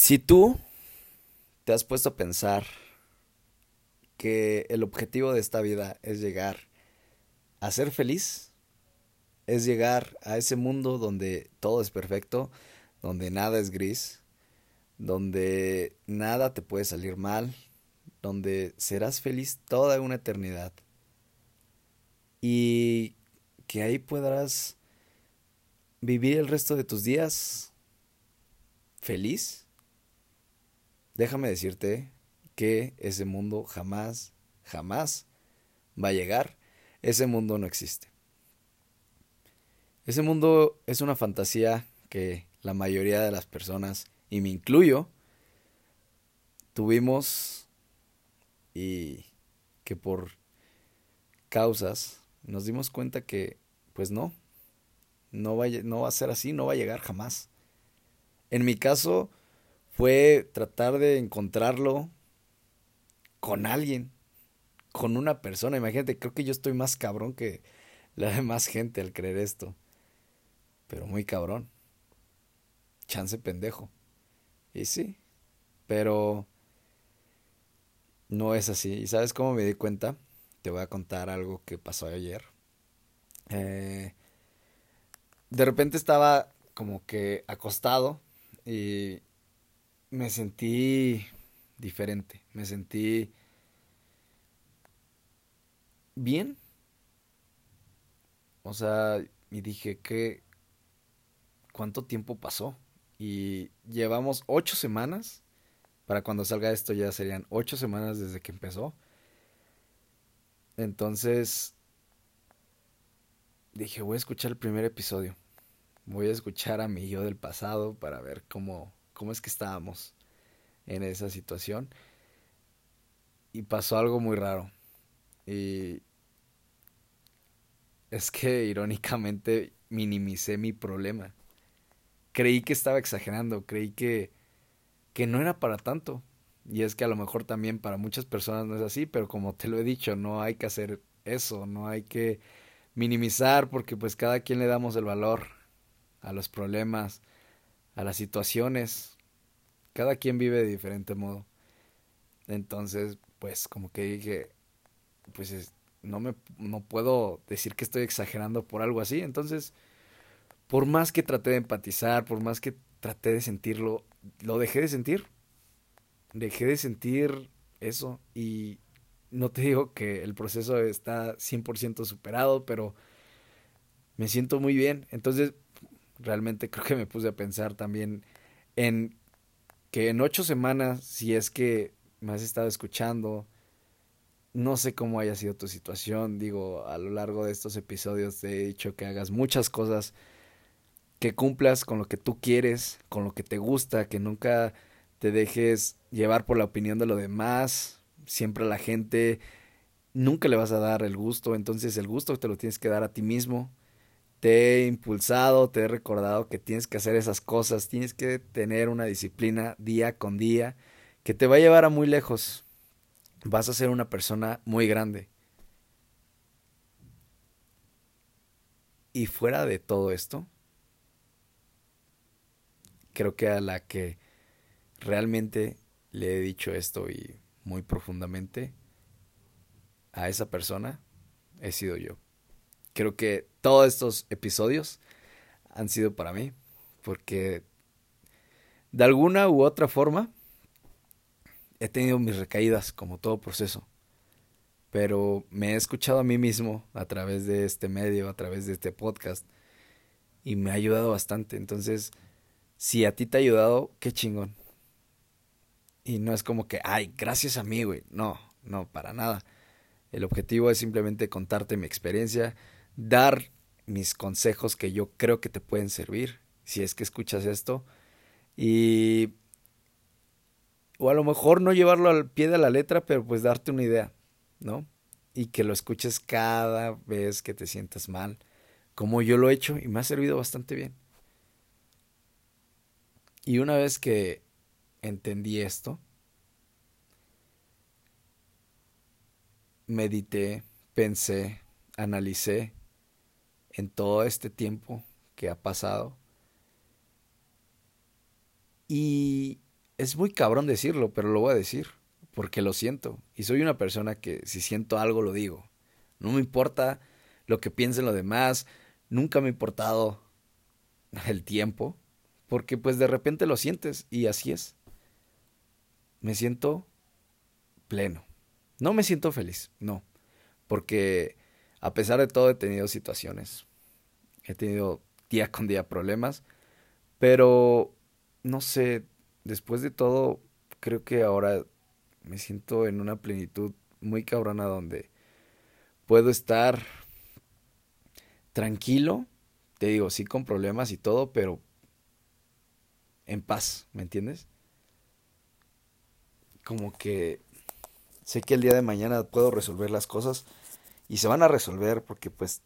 Si tú te has puesto a pensar que el objetivo de esta vida es llegar a ser feliz, es llegar a ese mundo donde todo es perfecto, donde nada es gris, donde nada te puede salir mal, donde serás feliz toda una eternidad y que ahí podrás vivir el resto de tus días feliz. Déjame decirte que ese mundo jamás, jamás va a llegar. Ese mundo no existe. Ese mundo es una fantasía que la mayoría de las personas, y me incluyo, tuvimos y que por causas nos dimos cuenta que, pues no, no va, a ser así, no va a llegar jamás. En mi caso fue tratar de encontrarlo con alguien, con una persona. Imagínate, creo que yo estoy más cabrón que la demás gente al creer esto. Pero muy cabrón. Chance pendejo. Y sí, pero no es así. ¿Y sabes cómo me di cuenta? Te voy a contar algo que pasó ayer. Eh, de repente estaba como que acostado y me sentí diferente, me sentí bien. O sea, y dije que cuánto tiempo pasó. Y llevamos ocho semanas. Para cuando salga esto ya serían ocho semanas desde que empezó. Entonces dije, voy a escuchar el primer episodio. Voy a escuchar a mi yo del pasado para ver cómo, cómo es que estábamos en esa situación. Y pasó algo muy raro. Y es que irónicamente minimicé mi problema. Creí que estaba exagerando, creí que, que no era para tanto. Y es que a lo mejor también para muchas personas no es así, pero como te lo he dicho, no hay que hacer eso, no hay que minimizar porque pues cada quien le damos el valor a los problemas, a las situaciones. Cada quien vive de diferente modo. Entonces, pues como que dije, pues no me no puedo decir que estoy exagerando por algo así. Entonces, por más que traté de empatizar, por más que traté de sentirlo, lo dejé de sentir. Dejé de sentir eso y no te digo que el proceso está 100% superado, pero me siento muy bien. Entonces, realmente creo que me puse a pensar también en que en ocho semanas, si es que me has estado escuchando, no sé cómo haya sido tu situación, digo, a lo largo de estos episodios te he dicho que hagas muchas cosas, que cumplas con lo que tú quieres, con lo que te gusta, que nunca te dejes llevar por la opinión de los demás, siempre a la gente nunca le vas a dar el gusto, entonces el gusto te lo tienes que dar a ti mismo. Te he impulsado, te he recordado que tienes que hacer esas cosas, tienes que tener una disciplina día con día que te va a llevar a muy lejos. Vas a ser una persona muy grande. Y fuera de todo esto, creo que a la que realmente le he dicho esto y muy profundamente a esa persona he sido yo. Creo que todos estos episodios han sido para mí, porque de alguna u otra forma he tenido mis recaídas como todo proceso, pero me he escuchado a mí mismo a través de este medio, a través de este podcast, y me ha ayudado bastante. Entonces, si a ti te ha ayudado, qué chingón. Y no es como que, ay, gracias a mí, güey. No, no, para nada. El objetivo es simplemente contarte mi experiencia, dar mis consejos que yo creo que te pueden servir, si es que escuchas esto. Y... O a lo mejor no llevarlo al pie de la letra, pero pues darte una idea, ¿no? Y que lo escuches cada vez que te sientas mal, como yo lo he hecho y me ha servido bastante bien. Y una vez que entendí esto, medité, pensé, analicé en todo este tiempo que ha pasado y es muy cabrón decirlo, pero lo voy a decir, porque lo siento. Y soy una persona que si siento algo lo digo. No me importa lo que piensen los demás, nunca me ha importado el tiempo, porque pues de repente lo sientes y así es. Me siento pleno. No me siento feliz, no, porque a pesar de todo he tenido situaciones, he tenido día con día problemas, pero no sé, después de todo, creo que ahora me siento en una plenitud muy cabrona donde puedo estar tranquilo, te digo, sí con problemas y todo, pero en paz, ¿me entiendes? Como que sé que el día de mañana puedo resolver las cosas y se van a resolver porque pues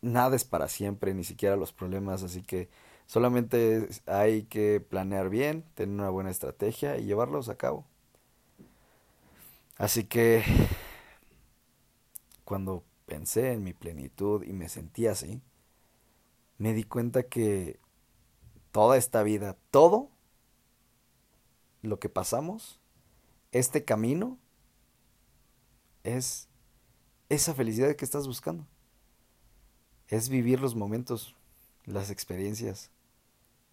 nada es para siempre, ni siquiera los problemas, así que solamente hay que planear bien, tener una buena estrategia y llevarlos a cabo. Así que cuando pensé en mi plenitud y me sentí así, me di cuenta que toda esta vida, todo lo que pasamos, este camino, es esa felicidad que estás buscando. Es vivir los momentos, las experiencias,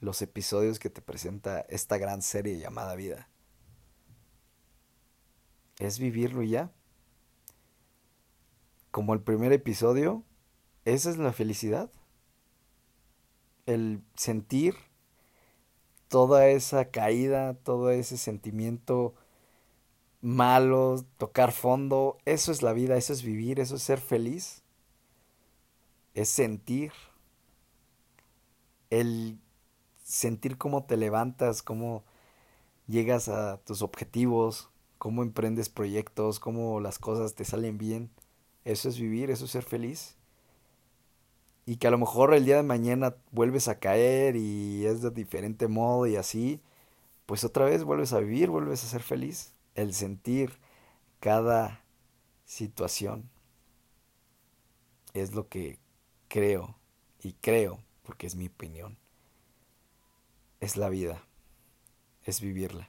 los episodios que te presenta esta gran serie llamada vida. Es vivirlo ya. Como el primer episodio, esa es la felicidad. El sentir toda esa caída, todo ese sentimiento malo, tocar fondo, eso es la vida, eso es vivir, eso es ser feliz. Es sentir. El sentir cómo te levantas, cómo llegas a tus objetivos, cómo emprendes proyectos, cómo las cosas te salen bien. Eso es vivir, eso es ser feliz. Y que a lo mejor el día de mañana vuelves a caer y es de diferente modo y así, pues otra vez vuelves a vivir, vuelves a ser feliz. El sentir cada situación es lo que creo y creo, porque es mi opinión, es la vida, es vivirla.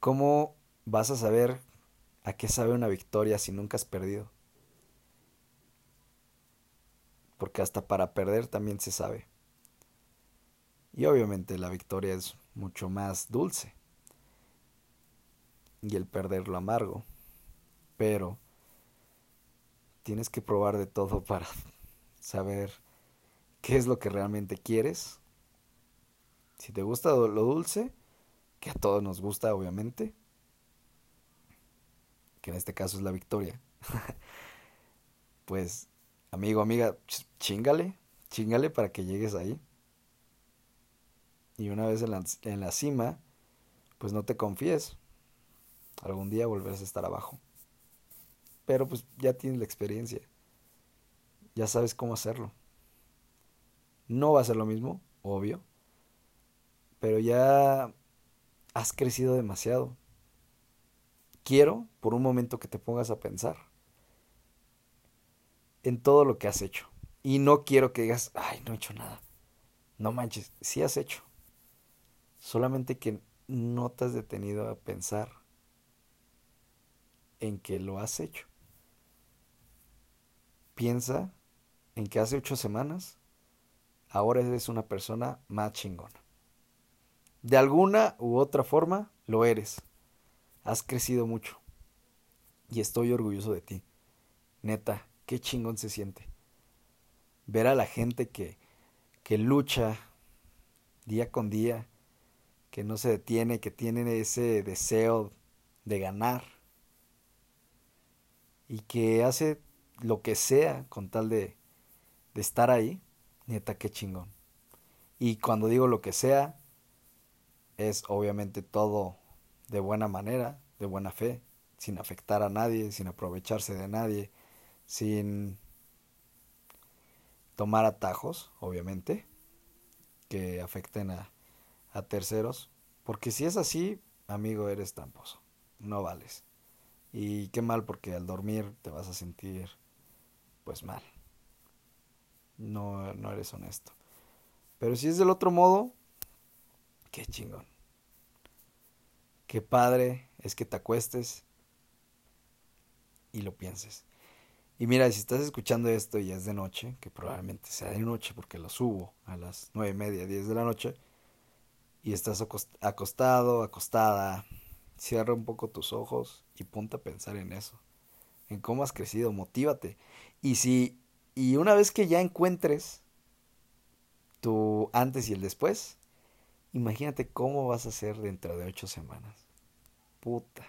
¿Cómo vas a saber a qué sabe una victoria si nunca has perdido? Porque hasta para perder también se sabe. Y obviamente la victoria es mucho más dulce. Y el perder lo amargo. Pero tienes que probar de todo para saber qué es lo que realmente quieres si te gusta lo dulce, que a todos nos gusta, obviamente, que en este caso es la victoria, pues, amigo, amiga, chingale, chingale para que llegues ahí. Y una vez en la, en la cima, pues no te confíes. Algún día volverás a estar abajo. Pero pues ya tienes la experiencia. Ya sabes cómo hacerlo. No va a ser lo mismo, obvio pero ya has crecido demasiado. Quiero, por un momento, que te pongas a pensar en todo lo que has hecho. Y no quiero que digas, ay, no he hecho nada. No manches, sí has hecho. Solamente que no te has detenido a pensar en que lo has hecho. Piensa en que hace ocho semanas ahora eres una persona más chingona. De alguna u otra forma lo eres. Has crecido mucho. Y estoy orgulloso de ti. Neta, qué chingón se siente. Ver a la gente que, que lucha día con día, que no se detiene, que tiene ese deseo de ganar y que hace lo que sea con tal de, de estar ahí, neta, qué chingón. Y cuando digo lo que sea, es obviamente todo de buena manera, de buena fe, sin afectar a nadie, sin aprovecharse de nadie, sin tomar atajos, obviamente, que afecten a, a terceros, porque si es así, amigo, eres tramposo, no vales. Y qué mal porque al dormir te vas a sentir pues mal. No, no eres honesto. Pero si es del otro modo, Qué chingón. Qué padre es que te acuestes y lo pienses. Y mira, si estás escuchando esto y es de noche, que probablemente sea de noche porque lo subo a las nueve y media, diez de la noche, y estás acostado, acostada, cierra un poco tus ojos y ponte a pensar en eso, en cómo has crecido, motívate. Y si, y una vez que ya encuentres tu antes y el después, imagínate cómo vas a ser dentro de ocho semanas. Puta,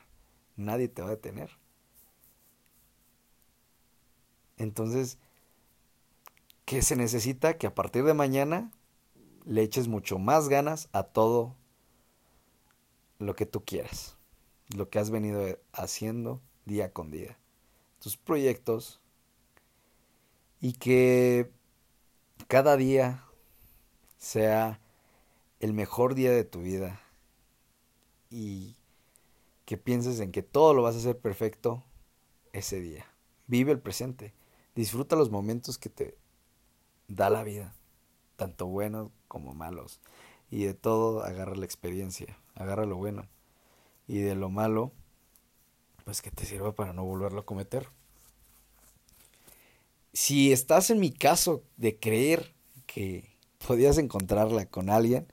nadie te va a detener. Entonces, ¿qué se necesita? Que a partir de mañana le eches mucho más ganas a todo lo que tú quieras, lo que has venido haciendo día con día, tus proyectos, y que cada día sea el mejor día de tu vida y que pienses en que todo lo vas a hacer perfecto ese día. Vive el presente. Disfruta los momentos que te da la vida, tanto buenos como malos. Y de todo agarra la experiencia, agarra lo bueno. Y de lo malo, pues que te sirva para no volverlo a cometer. Si estás en mi caso de creer que podías encontrarla con alguien,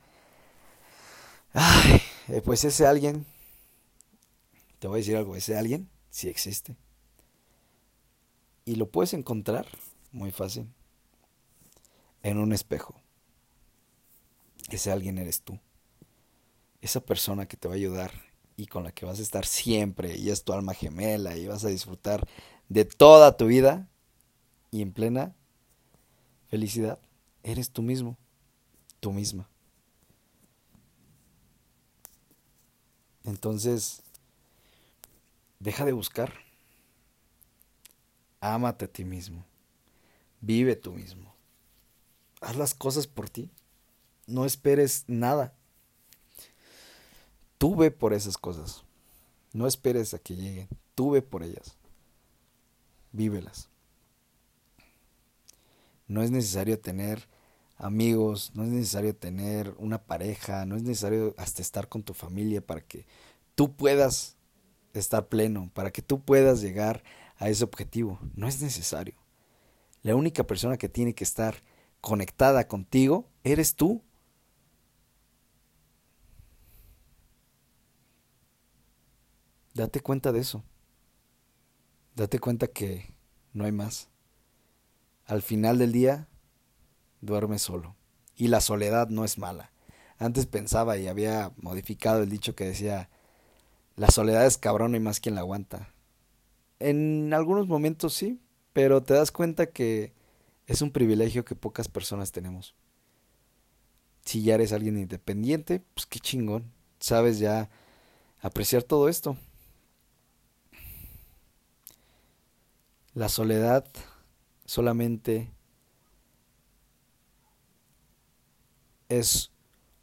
ay, eh, pues ese alguien, te voy a decir algo, ese alguien sí existe. Y lo puedes encontrar muy fácil en un espejo. Ese alguien eres tú. Esa persona que te va a ayudar y con la que vas a estar siempre y es tu alma gemela y vas a disfrutar de toda tu vida y en plena felicidad, eres tú mismo, tú misma. Entonces, deja de buscar Ámate a ti mismo. Vive tú mismo. Haz las cosas por ti. No esperes nada. Tú ve por esas cosas. No esperes a que lleguen. Tú ve por ellas. Vívelas. No es necesario tener amigos, no es necesario tener una pareja, no es necesario hasta estar con tu familia para que tú puedas estar pleno, para que tú puedas llegar a ese objetivo. No es necesario. La única persona que tiene que estar conectada contigo eres tú. Date cuenta de eso. Date cuenta que no hay más. Al final del día, duerme solo. Y la soledad no es mala. Antes pensaba y había modificado el dicho que decía, la soledad es cabrón y más quien la aguanta. En algunos momentos sí, pero te das cuenta que es un privilegio que pocas personas tenemos. Si ya eres alguien independiente, pues qué chingón. Sabes ya apreciar todo esto. La soledad solamente es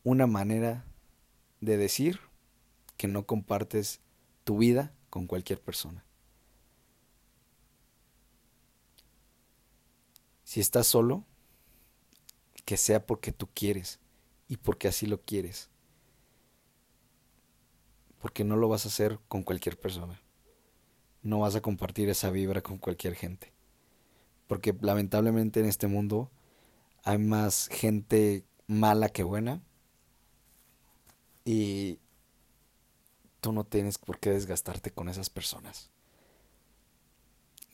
una manera de decir que no compartes tu vida con cualquier persona. Si estás solo, que sea porque tú quieres y porque así lo quieres. Porque no lo vas a hacer con cualquier persona. No vas a compartir esa vibra con cualquier gente. Porque lamentablemente en este mundo hay más gente mala que buena. Y tú no tienes por qué desgastarte con esas personas.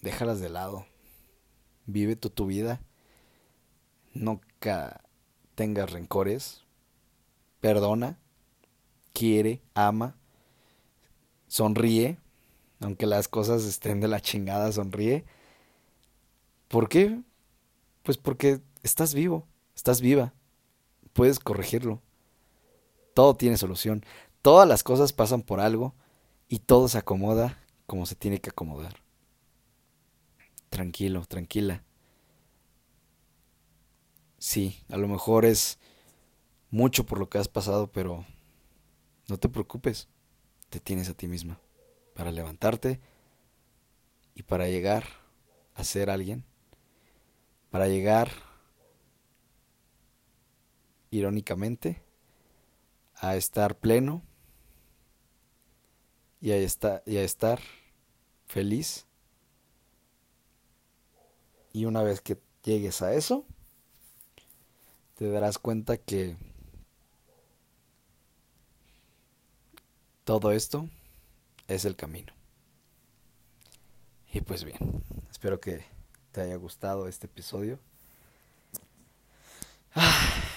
Déjalas de lado vive tu, tu vida, nunca tengas rencores, perdona, quiere, ama, sonríe, aunque las cosas estén de la chingada, sonríe. ¿Por qué? Pues porque estás vivo, estás viva, puedes corregirlo. Todo tiene solución, todas las cosas pasan por algo y todo se acomoda como se tiene que acomodar tranquilo, tranquila. Sí, a lo mejor es mucho por lo que has pasado, pero no te preocupes, te tienes a ti misma para levantarte y para llegar a ser alguien, para llegar, irónicamente, a estar pleno y a, estar, y a estar feliz. Y una vez que llegues a eso, te darás cuenta que todo esto es el camino. Y pues bien, espero que te haya gustado este episodio.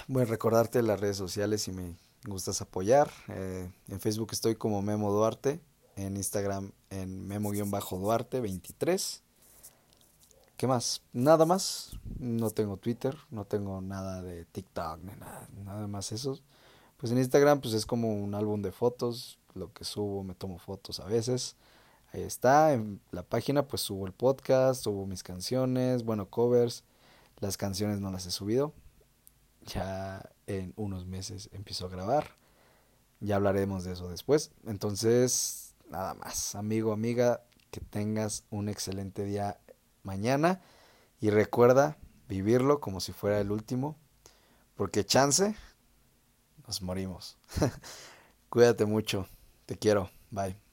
Voy a recordarte las redes sociales si me gustas apoyar. Eh, en Facebook estoy como Memo Duarte. En Instagram en Memo-Duarte23. ¿Qué más? Nada más. No tengo Twitter, no tengo nada de TikTok, ni nada, nada más eso. Pues en Instagram pues es como un álbum de fotos, lo que subo, me tomo fotos a veces. Ahí está, en la página pues subo el podcast, subo mis canciones, bueno, covers. Las canciones no las he subido. Ya en unos meses empiezo a grabar. Ya hablaremos de eso después. Entonces, nada más. Amigo, amiga, que tengas un excelente día mañana. Y recuerda vivirlo como si fuera el último. Porque chance, nos morimos. Cuídate mucho. Te quiero. Bye.